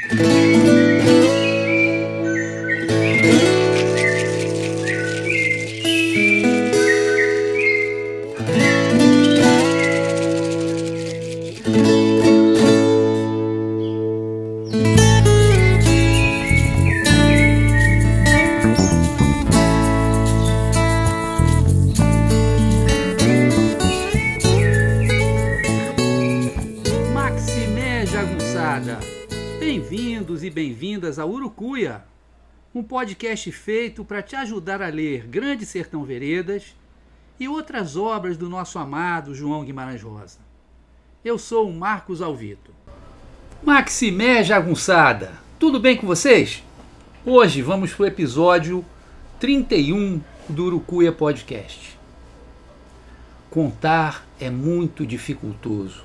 Maximé podcast feito para te ajudar a ler Grande Sertão Veredas e outras obras do nosso amado João Guimarães Rosa. Eu sou o Marcos Alvito. Maximé Jagunçada, tudo bem com vocês? Hoje vamos para o episódio 31 do Urucuia Podcast. Contar é muito dificultoso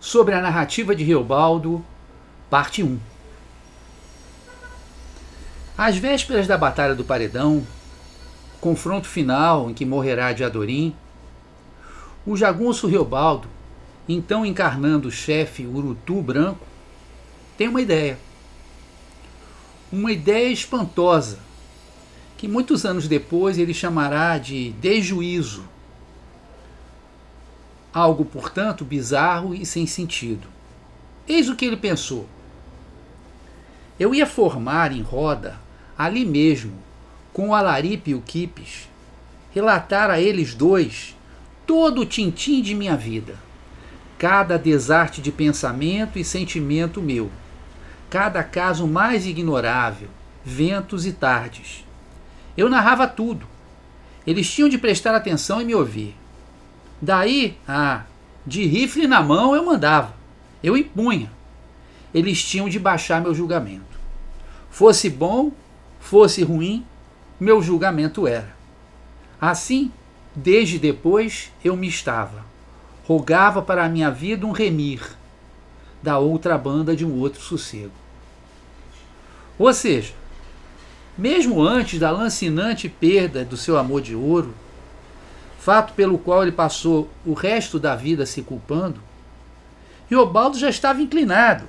sobre a narrativa de Reobaldo, parte 1. Às vésperas da Batalha do Paredão, confronto final em que morrerá Diadorim, o jagunço Reobaldo, então encarnando o chefe Urutu Branco, tem uma ideia. Uma ideia espantosa, que muitos anos depois ele chamará de desjuízo algo, portanto, bizarro e sem sentido. Eis o que ele pensou. Eu ia formar em roda, ali mesmo, com o Alaripe e o Quipes, relatar a eles dois todo o tintim de minha vida, cada desarte de pensamento e sentimento meu, cada caso mais ignorável, ventos e tardes. Eu narrava tudo. Eles tinham de prestar atenção e me ouvir. Daí, ah, de rifle na mão eu mandava, eu impunha. Eles tinham de baixar meu julgamento. Fosse bom, fosse ruim, meu julgamento era. Assim, desde depois eu me estava. Rogava para a minha vida um remir, da outra banda de um outro sossego. Ou seja, mesmo antes da lancinante perda do seu amor de ouro, fato pelo qual ele passou o resto da vida se culpando, Riobaldo já estava inclinado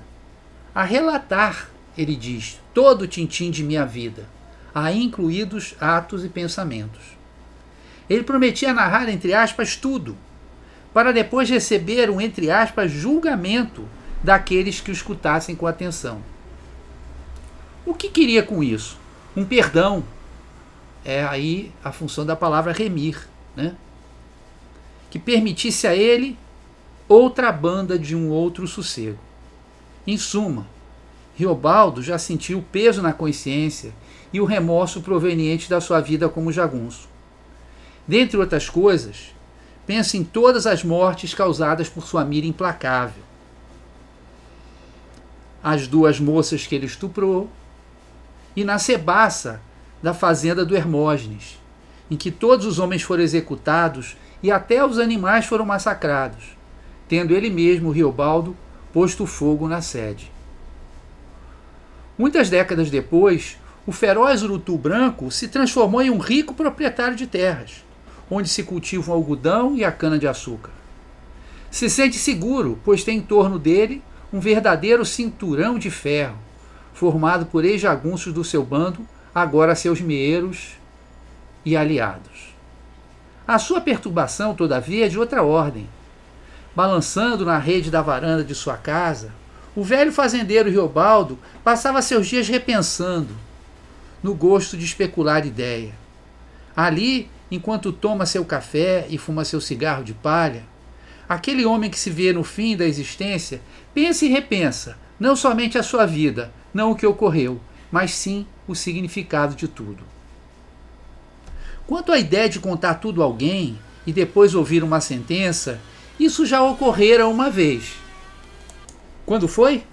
a relatar, ele diz, todo o tintim de minha vida, aí incluídos atos e pensamentos. Ele prometia narrar, entre aspas, tudo, para depois receber um, entre aspas, julgamento daqueles que o escutassem com atenção. O que queria com isso? Um perdão. É aí a função da palavra remir, né? que permitisse a ele outra banda de um outro sossego. Em suma, Riobaldo já sentiu o peso na consciência e o remorso proveniente da sua vida como jagunço. Dentre outras coisas, pensa em todas as mortes causadas por sua mira implacável. As duas moças que ele estuprou, e na cebaça da fazenda do Hermógenes, em que todos os homens foram executados e até os animais foram massacrados, tendo ele mesmo, Riobaldo, posto fogo na sede. Muitas décadas depois, o feroz urutu branco se transformou em um rico proprietário de terras, onde se cultivam algodão e a cana-de-açúcar. Se sente seguro, pois tem em torno dele um verdadeiro cinturão de ferro, formado por ex-jagunços do seu bando, agora seus meeiros e aliados. A sua perturbação, todavia, é de outra ordem. Balançando na rede da varanda de sua casa, o velho fazendeiro Riobaldo passava seus dias repensando no gosto de especular ideia. Ali, enquanto toma seu café e fuma seu cigarro de palha, aquele homem que se vê no fim da existência pensa e repensa não somente a sua vida, não o que ocorreu, mas sim o significado de tudo. Quanto à ideia de contar tudo a alguém e depois ouvir uma sentença, isso já ocorrera uma vez. Quando foi?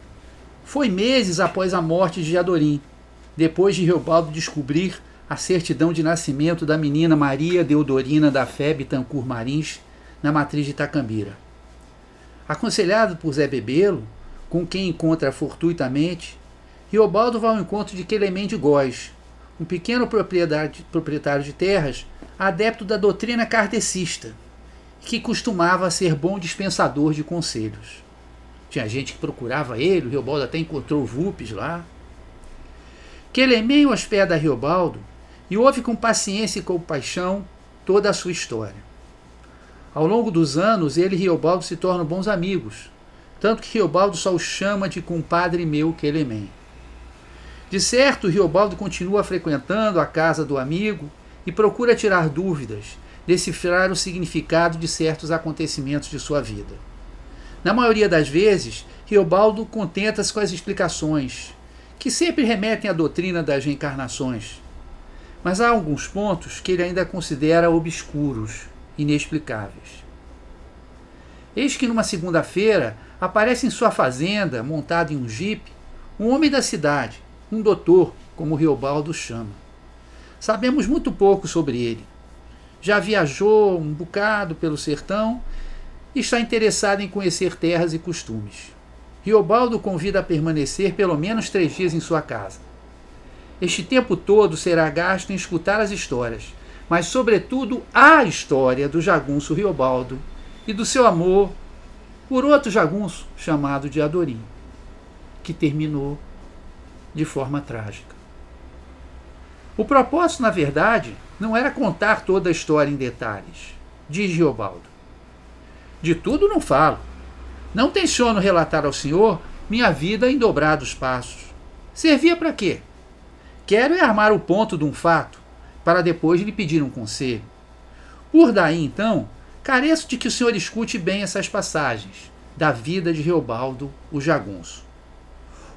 Foi meses após a morte de Jadorim, depois de Reobaldo descobrir a certidão de nascimento da menina Maria Deodorina da Fé Bittencourt Marins na matriz de Itacambira. Aconselhado por Zé Bebelo, com quem encontra fortuitamente, Riobaldo vai ao encontro de Clemente Góes, um pequeno proprietário de terras, adepto da doutrina kardecista, que costumava ser bom dispensador de conselhos. Tinha gente que procurava ele, o Riobaldo até encontrou Vupes lá. Quelemem hospeda Riobaldo e ouve com paciência e compaixão toda a sua história. Ao longo dos anos, ele e Riobaldo se tornam bons amigos, tanto que Riobaldo só o chama de compadre meu Quelemem. De certo, Riobaldo continua frequentando a casa do amigo e procura tirar dúvidas, decifrar o significado de certos acontecimentos de sua vida. Na maioria das vezes, Riobaldo contenta-se com as explicações, que sempre remetem à doutrina das reencarnações, mas há alguns pontos que ele ainda considera obscuros, inexplicáveis. Eis que numa segunda-feira aparece em sua fazenda, montado em um jipe, um homem da cidade, um doutor, como Riobaldo chama. Sabemos muito pouco sobre ele. Já viajou um bocado pelo sertão está interessado em conhecer terras e costumes. Riobaldo convida a permanecer pelo menos três dias em sua casa. Este tempo todo será gasto em escutar as histórias, mas, sobretudo, a história do jagunço Riobaldo e do seu amor por outro jagunço chamado de Adorim, que terminou de forma trágica. O propósito, na verdade, não era contar toda a história em detalhes, diz Riobaldo. De tudo não falo. Não tenciono relatar ao senhor minha vida em dobrados passos. Servia para quê? Quero é armar o ponto de um fato, para depois lhe pedir um conselho. Por daí, então, careço de que o senhor escute bem essas passagens da vida de Reobaldo, o jagunço.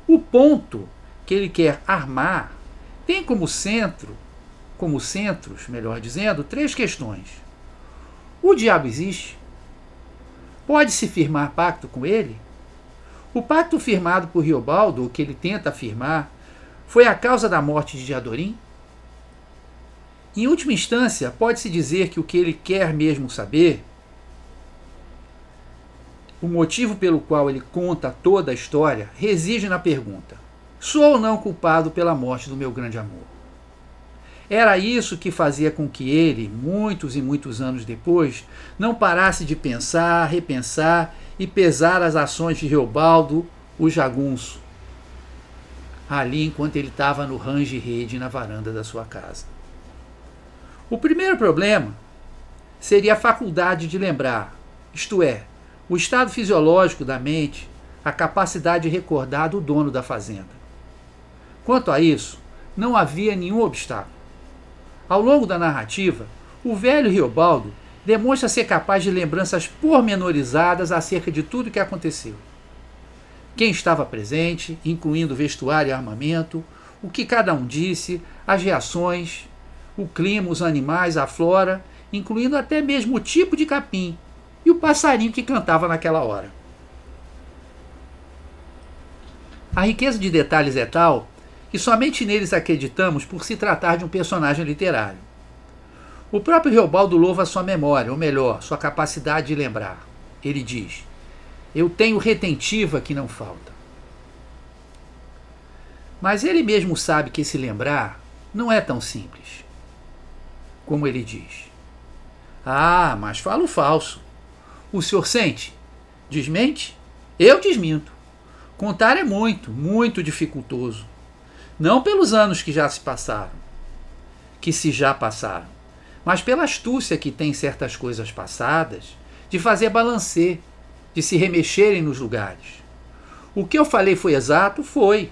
O ponto que ele quer armar tem como centro, como centros, melhor dizendo, três questões. O diabo existe? Pode-se firmar pacto com ele? O pacto firmado por Riobaldo, o que ele tenta afirmar, foi a causa da morte de Adorim? Em última instância, pode-se dizer que o que ele quer mesmo saber, o motivo pelo qual ele conta toda a história, reside na pergunta: sou ou não culpado pela morte do meu grande amor? Era isso que fazia com que ele, muitos e muitos anos depois, não parasse de pensar, repensar e pesar as ações de Reobaldo, o jagunço, ali enquanto ele estava no range rede na varanda da sua casa. O primeiro problema seria a faculdade de lembrar, isto é, o estado fisiológico da mente, a capacidade de recordar do dono da fazenda. Quanto a isso, não havia nenhum obstáculo. Ao longo da narrativa, o velho Riobaldo demonstra ser capaz de lembranças pormenorizadas acerca de tudo o que aconteceu quem estava presente, incluindo vestuário e armamento, o que cada um disse, as reações, o clima, os animais, a flora, incluindo até mesmo o tipo de capim e o passarinho que cantava naquela hora. A riqueza de detalhes é tal que somente neles acreditamos por se tratar de um personagem literário. O próprio Reobaldo louva sua memória, ou melhor, sua capacidade de lembrar. Ele diz: eu tenho retentiva que não falta. Mas ele mesmo sabe que esse lembrar não é tão simples. Como ele diz. Ah, mas falo falso. O senhor sente? Desmente? Eu desminto. Contar é muito, muito dificultoso. Não pelos anos que já se passaram, que se já passaram, mas pela astúcia que tem certas coisas passadas de fazer balancê de se remexerem nos lugares. O que eu falei foi exato? Foi.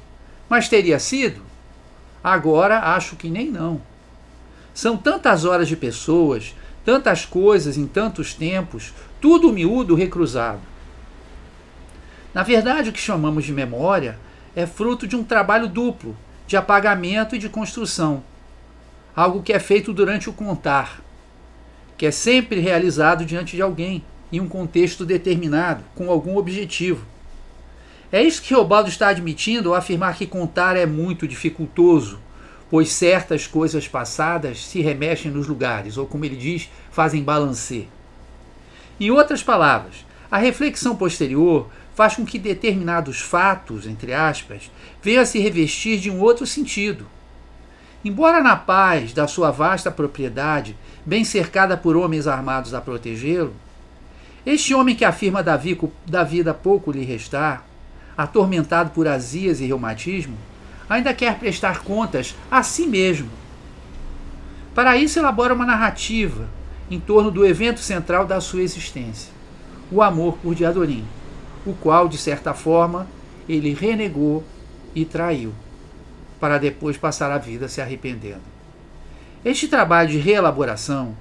Mas teria sido? Agora acho que nem não. São tantas horas de pessoas, tantas coisas em tantos tempos, tudo miúdo recruzado. Na verdade, o que chamamos de memória é fruto de um trabalho duplo, de apagamento e de construção. Algo que é feito durante o contar, que é sempre realizado diante de alguém em um contexto determinado, com algum objetivo. É isso que Robaldo está admitindo ao afirmar que contar é muito dificultoso, pois certas coisas passadas se remexem nos lugares, ou como ele diz, fazem balancê. Em outras palavras, a reflexão posterior faz com que determinados fatos, entre aspas, venham a se revestir de um outro sentido. Embora na paz da sua vasta propriedade, bem cercada por homens armados a protegê-lo, Este homem que afirma da vida pouco lhe restar, atormentado por azias e reumatismo, ainda quer prestar contas a si mesmo. Para isso, elabora uma narrativa em torno do evento central da sua existência, o amor por Diadorim, o qual, de certa forma, ele renegou e traiu, para depois passar a vida se arrependendo. Este trabalho de reelaboração,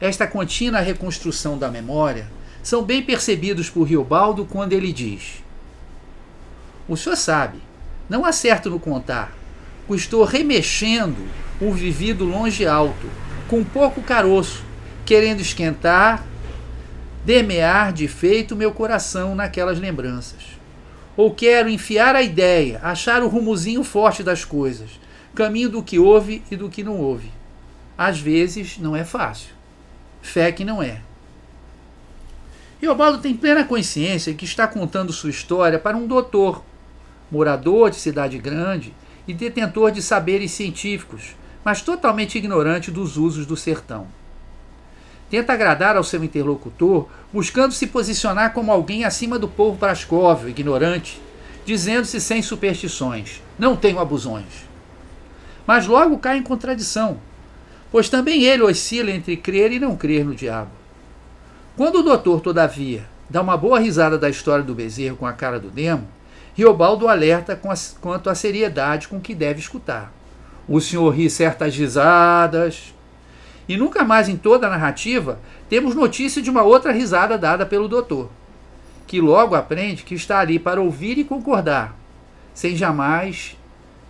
esta contínua reconstrução da memória, são bem percebidos por Riobaldo quando ele diz: O senhor sabe, não acerto no contar, estou remexendo o vivido longe alto, com pouco caroço, querendo esquentar, demear de feito meu coração naquelas lembranças. Ou quero enfiar a ideia, achar o rumuzinho forte das coisas, caminho do que houve e do que não houve. Às vezes não é fácil. Fé que não é. Riobaldo tem plena consciência que está contando sua história para um doutor, morador de cidade grande e detentor de saberes científicos, mas totalmente ignorante dos usos do sertão. Tenta agradar ao seu interlocutor, buscando se posicionar como alguém acima do povo prascóvio, ignorante, dizendo-se sem superstições: não tenho abusões. Mas logo cai em contradição, pois também ele oscila entre crer e não crer no diabo. Quando o doutor, todavia, dá uma boa risada da história do bezerro com a cara do demo, Riobaldo alerta quanto à seriedade com que deve escutar. O senhor ri certas risadas. E nunca mais em toda a narrativa temos notícia de uma outra risada dada pelo doutor, que logo aprende que está ali para ouvir e concordar, sem jamais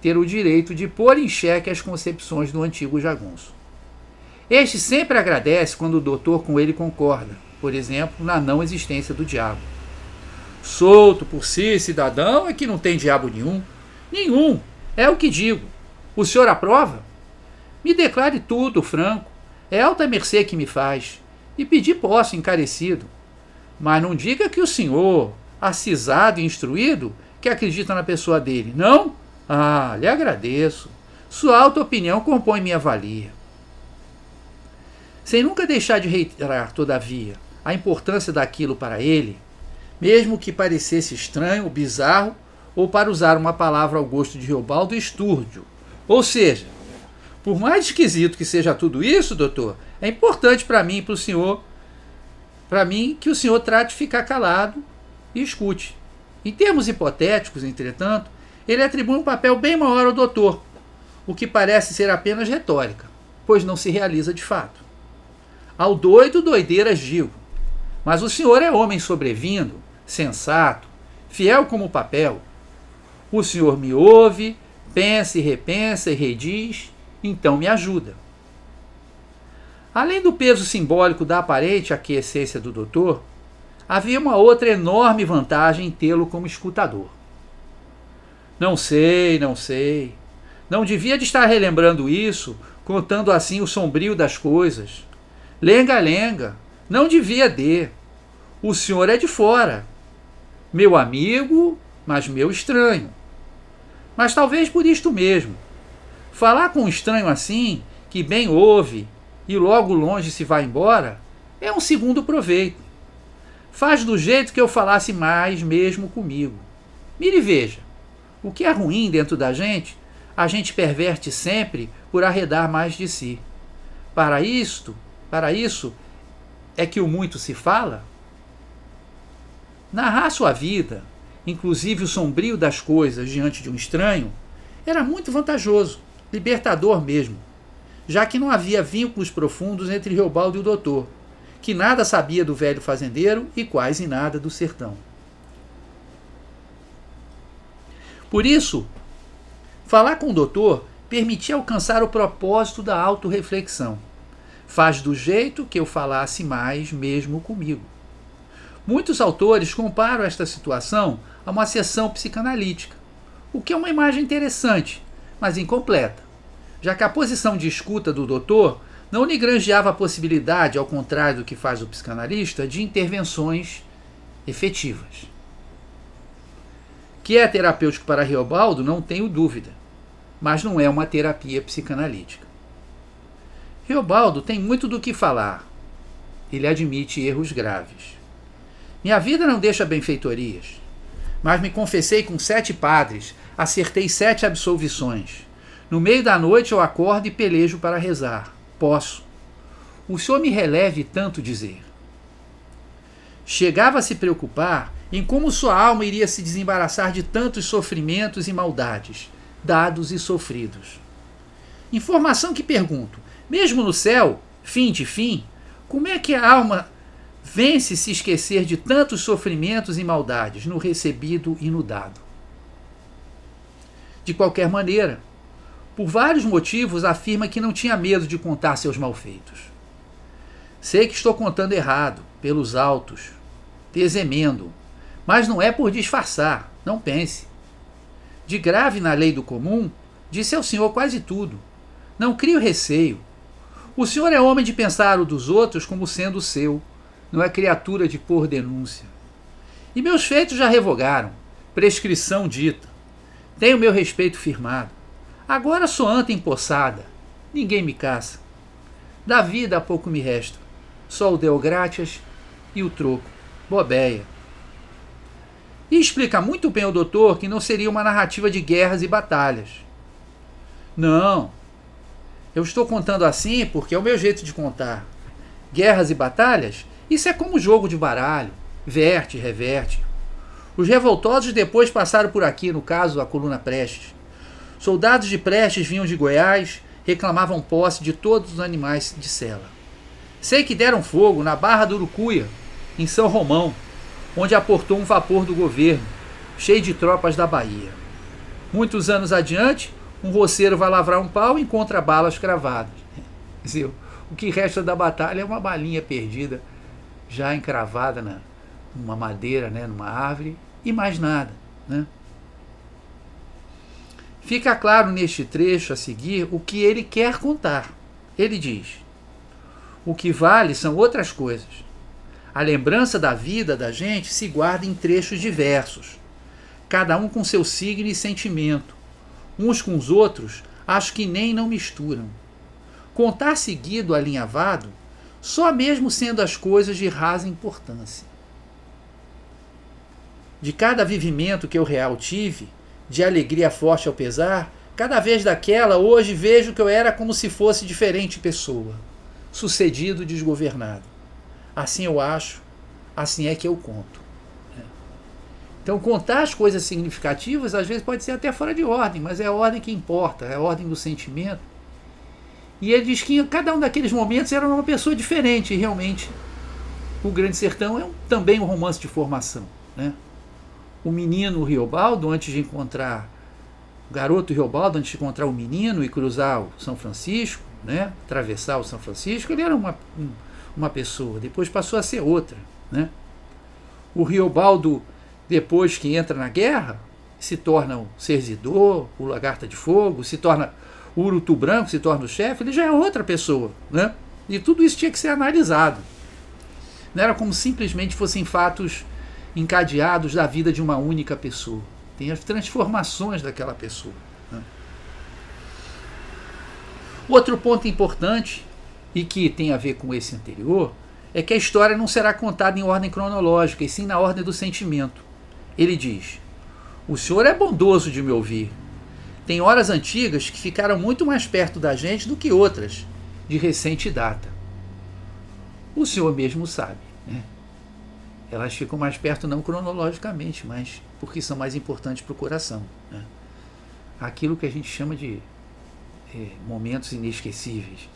ter o direito de pôr em xeque as concepções do antigo jagunço. Este sempre agradece quando o doutor com ele concorda, por exemplo, na não existência do diabo. Solto por si, cidadão, é que não tem diabo nenhum. Nenhum. É o que digo. O senhor aprova? Me declare tudo, Franco. É alta mercê que me faz. E pedir posso, encarecido. Mas não diga que o senhor, acisado e instruído, que acredita na pessoa dele. Não? Ah, lhe agradeço. Sua alta opinião compõe minha valia. Sem nunca deixar de reiterar, todavia, a importância daquilo para ele, mesmo que parecesse estranho, bizarro, ou para usar uma palavra ao gosto de Riobaldo, estúrdio. Ou seja, por mais esquisito que seja tudo isso, doutor, é importante para mim e para o senhor, para mim, que o senhor trate de ficar calado e escute. Em termos hipotéticos, entretanto, ele atribui um papel bem maior ao doutor, o que parece ser apenas retórica, pois não se realiza de fato. Ao doido, doideiras digo. Mas o senhor é homem sobrevindo, sensato, fiel como o papel. O senhor me ouve, pensa e repensa e rediz, então me ajuda. Além do peso simbólico da aparente aquiescência do doutor, havia uma outra enorme vantagem em tê-lo como escutador. Não sei, não sei. Não devia de estar relembrando isso, contando assim o sombrio das coisas. Lenga-lenga, não devia de. O senhor é de fora. Meu amigo, mas meu estranho. Mas talvez por isto mesmo. Falar com um estranho assim, que bem ouve e logo longe se vai embora, é um segundo proveito. Faz do jeito que eu falasse mais mesmo comigo. Mire e veja. O que é ruim dentro da gente, a gente perverte sempre por arredar mais de si. Para isto, para isso é que o muito se fala? Narrar sua vida, inclusive o sombrio das coisas diante de um estranho, era muito vantajoso, libertador mesmo, já que não havia vínculos profundos entre Riobaldo e o doutor, que nada sabia do velho fazendeiro e quase nada do sertão. Por isso, falar com o doutor permitia alcançar o propósito da autorreflexão Faz do jeito que eu falasse mais mesmo comigo. Muitos autores comparam esta situação a uma sessão psicanalítica, o que é uma imagem interessante, mas incompleta, já que a posição de escuta do doutor não lhe granjeava a possibilidade, ao contrário do que faz o psicanalista, de intervenções efetivas. Que é terapêutico para Riobaldo, não tenho dúvida, mas não é uma terapia psicanalítica. Riobaldo tem muito do que falar. Ele admite erros graves. Minha vida não deixa benfeitorias, mas me confessei com sete padres, acertei sete absolvições. No meio da noite eu acordo e pelejo para rezar. Posso. O senhor me releve tanto dizer. Chegava a se preocupar em como sua alma iria se desembaraçar de tantos sofrimentos e maldades, dados e sofridos. Informação que pergunto: mesmo no céu, fim de fim, como é que a alma vence se esquecer de tantos sofrimentos e maldades no recebido e no dado? De qualquer maneira, por vários motivos, afirma que não tinha medo de contar seus malfeitos. Sei que estou contando errado, pelos altos, desemendo, mas não é por disfarçar, não pense. De grave na lei do comum, disse ao senhor quase tudo. Não crio receio. O senhor é homem de pensar o dos outros como sendo o seu, não é criatura de pôr denúncia. E meus feitos já revogaram, prescrição dita. Tenho meu respeito firmado. Agora sou anta empossada, ninguém me caça. Da vida há pouco me resta, só o deu graças e o troco, bobeia. E explica muito bem ao doutor que não seria uma narrativa de guerras e batalhas. Não. Eu estou contando assim porque é o meu jeito de contar. Guerras e batalhas, isso é como jogo de baralho, verte, reverte. Os revoltosos depois passaram por aqui, no caso, a coluna Prestes. Soldados de Prestes vinham de Goiás, reclamavam posse de todos os animais de cela. Sei que deram fogo na Barra do Urucuia, em São Romão, onde aportou um vapor do governo, cheio de tropas da Bahia. Muitos anos adiante, um roceiro vai lavrar um pau e encontra balas cravadas. O que resta da batalha é uma balinha perdida, já encravada numa madeira, né, numa árvore, e mais nada. Né? Fica claro neste trecho a seguir o que ele quer contar. Ele diz: o que vale são outras coisas. A lembrança da vida da gente se guarda em trechos diversos, cada um com seu signo e sentimento. Uns com os outros, acho que nem não misturam. Contar seguido alinhavado, só mesmo sendo as coisas de rasa importância. De cada vivimento que eu real tive, de alegria forte ao pesar, cada vez daquela, hoje vejo que eu era como se fosse diferente pessoa, sucedido desgovernado. Assim eu acho, assim é que eu conto. Então, contar as coisas significativas às vezes pode ser até fora de ordem, mas é a ordem que importa, é a ordem do sentimento. E ele diz que cada um daqueles momentos era uma pessoa diferente, e realmente. O Grande Sertão é um, também um romance de formação. Né? O menino Riobaldo, antes de encontrar. O garoto Riobaldo, antes de encontrar o menino e cruzar o São Francisco, né? atravessar o São Francisco, ele era uma, um, uma pessoa, depois passou a ser outra. Né? O Riobaldo, depois que entra na guerra, se torna o Serzidor, o Lagarta de Fogo, se torna o Urutu Branco, se torna o chefe, ele já é outra pessoa. Né? E tudo isso tinha que ser analisado. Não era como simplesmente fossem fatos encadeados da vida de uma única pessoa. Tem as transformações daquela pessoa. Né? Outro ponto importante e que tem a ver com esse anterior, é que a história não será contada em ordem cronológica, e sim na ordem do sentimento. Ele diz: O senhor é bondoso de me ouvir. Tem horas antigas que ficaram muito mais perto da gente do que outras, de recente data. O senhor mesmo sabe. Né? Elas ficam mais perto, não cronologicamente, mas porque são mais importantes para o coração. Né? Aquilo que a gente chama de é, momentos inesquecíveis,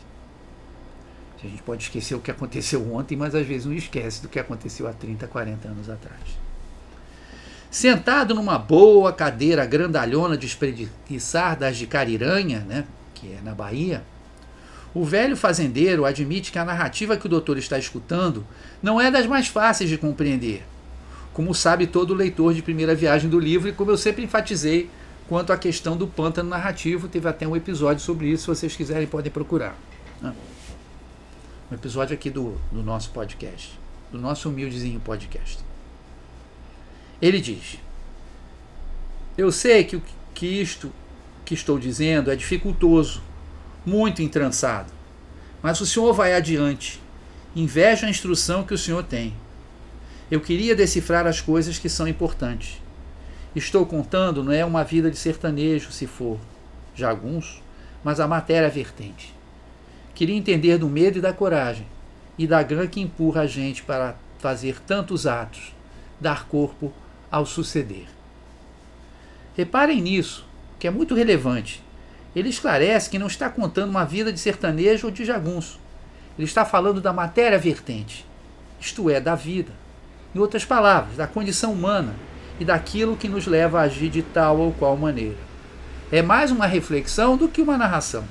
a gente pode esquecer o que aconteceu ontem, mas às vezes não esquece do que aconteceu há 30, 40 anos atrás. Sentado numa boa cadeira grandalhona de espreguiçar das de Cariranha, né, que é na Bahia, o velho fazendeiro admite que a narrativa que o doutor está escutando não é das mais fáceis de compreender, como sabe todo leitor de primeira viagem do livro e como eu sempre enfatizei quanto à questão do pântano narrativo, teve até um episódio sobre isso, se vocês quiserem podem procurar. Né um episódio aqui do, do nosso podcast, do nosso humildezinho podcast. Ele diz: Eu sei que, que isto que estou dizendo é dificultoso, muito entrançado, mas o senhor vai adiante. Inveja a instrução que o senhor tem. Eu queria decifrar as coisas que são importantes. Estou contando não é uma vida de sertanejo, se for jagunço, mas a matéria vertente. Queria entender do medo e da coragem, e da grã que empurra a gente para fazer tantos atos, dar corpo ao suceder. Reparem nisso, que é muito relevante. Ele esclarece que não está contando uma vida de sertanejo ou de jagunço. Ele está falando da matéria vertente, isto é, da vida. Em outras palavras, da condição humana e daquilo que nos leva a agir de tal ou qual maneira. É mais uma reflexão do que uma narração.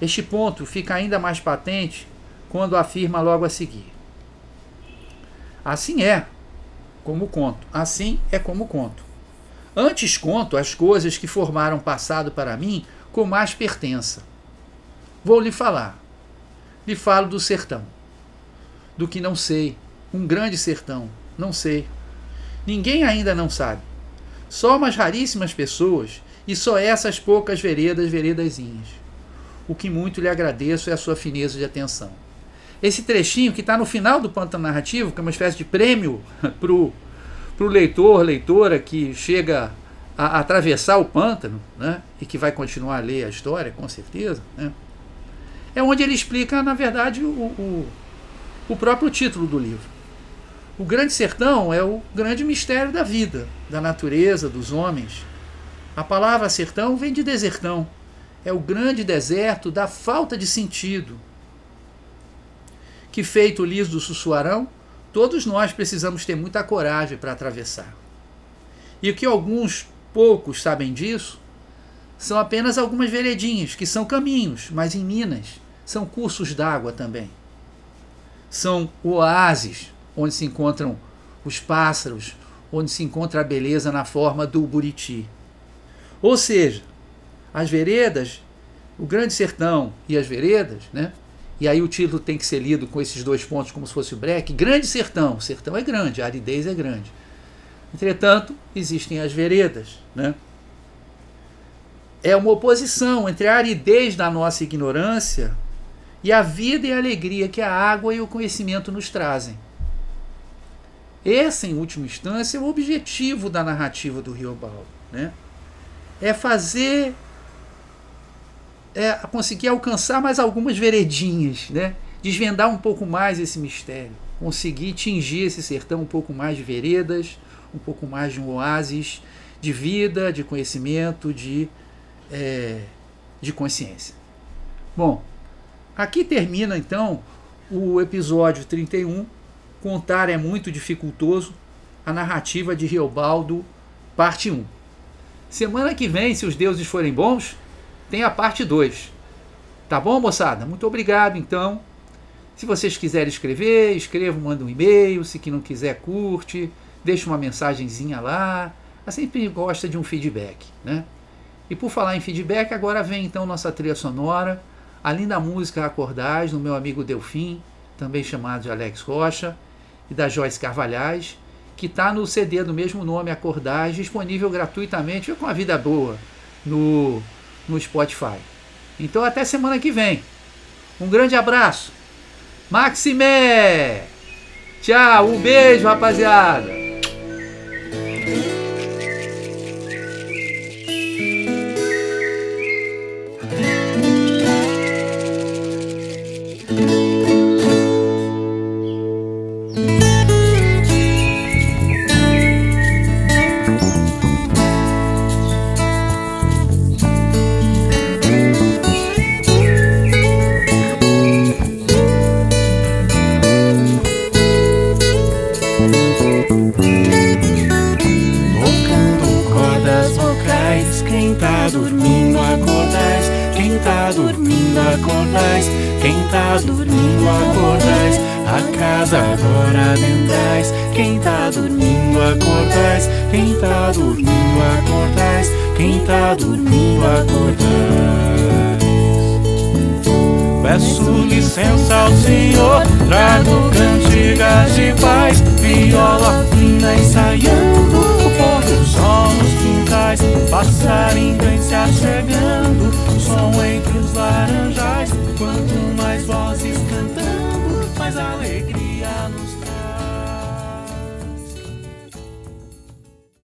Este ponto fica ainda mais patente quando afirma logo a seguir: Assim é como conto, assim é como conto. Antes conto as coisas que formaram passado para mim com mais pertença. Vou lhe falar. Lhe falo do sertão. Do que não sei. Um grande sertão. Não sei. Ninguém ainda não sabe. Só umas raríssimas pessoas e só essas poucas veredas, veredazinhas. O que muito lhe agradeço é a sua fineza de atenção. Esse trechinho que está no final do pântano narrativo, que é uma espécie de prêmio para o leitor, leitora que chega a, atravessar o pântano, né, e que vai continuar a ler a história, com certeza, né, é onde ele explica, na verdade, o, o, o próprio título do livro. O Grande Sertão é o grande mistério da vida, da natureza, dos homens, a palavra sertão vem de desertão. É o grande deserto da falta de sentido. Que feito liso do Sussuarão, todos nós precisamos ter muita coragem para atravessar. E o que alguns poucos sabem disso são apenas algumas veredinhas, que são caminhos, mas em Minas são cursos d'água também. São oásis, onde se encontram os pássaros, onde se encontra a beleza na forma do buriti. Ou seja, as veredas, o Grande Sertão e as veredas, né? E aí o título tem que ser lido com esses dois pontos como se fosse o breque. Grande Sertão, o sertão é grande, a aridez é grande. Entretanto, existem as veredas, né? É uma oposição entre a aridez da nossa ignorância e a vida e a alegria que a água e o conhecimento nos trazem. Esse, em última instância, é o objetivo da narrativa do Rio Baldo, né? é fazer é conseguir alcançar mais algumas veredinhas, né? desvendar um pouco mais esse mistério, conseguir tingir esse sertão um pouco mais de veredas, um pouco mais de um oásis de vida, de conhecimento, de, é, de consciência. Bom, aqui termina então o episódio 31. Contar é muito dificultoso. A narrativa de Riobaldo, parte 1. Semana que vem, se os deuses forem bons, tem a parte 2. Tá bom, moçada? Muito obrigado, então. Se vocês quiserem escrever, escrevam, manda um e-mail. Se que não quiser, curte, deixa uma mensagenzinha lá. A sempre gosta de um feedback, né? E por falar em feedback, agora vem então nossa trilha sonora, a linda música Acordais, do meu amigo Delfim, também chamado de Alex Rocha, e da Joyce Carvalhais que está no CD do mesmo nome, Acordar, disponível gratuitamente com a vida boa no, no Spotify. Então até semana que vem. Um grande abraço. Maximé! Tchau, um beijo, rapaziada! Quem tá dormindo acordais, a casa agora adentrais. Quem tá dormindo acordais, quem tá dormindo acordais, quem tá dormindo acordais. Peço licença ao Senhor, trago cantigas de paz, viola fina ensaiando o pôr do sol nos quintais, passarinho em se achegando, som entre os laranjais. Quanto mais vozes cantando, mais alegria.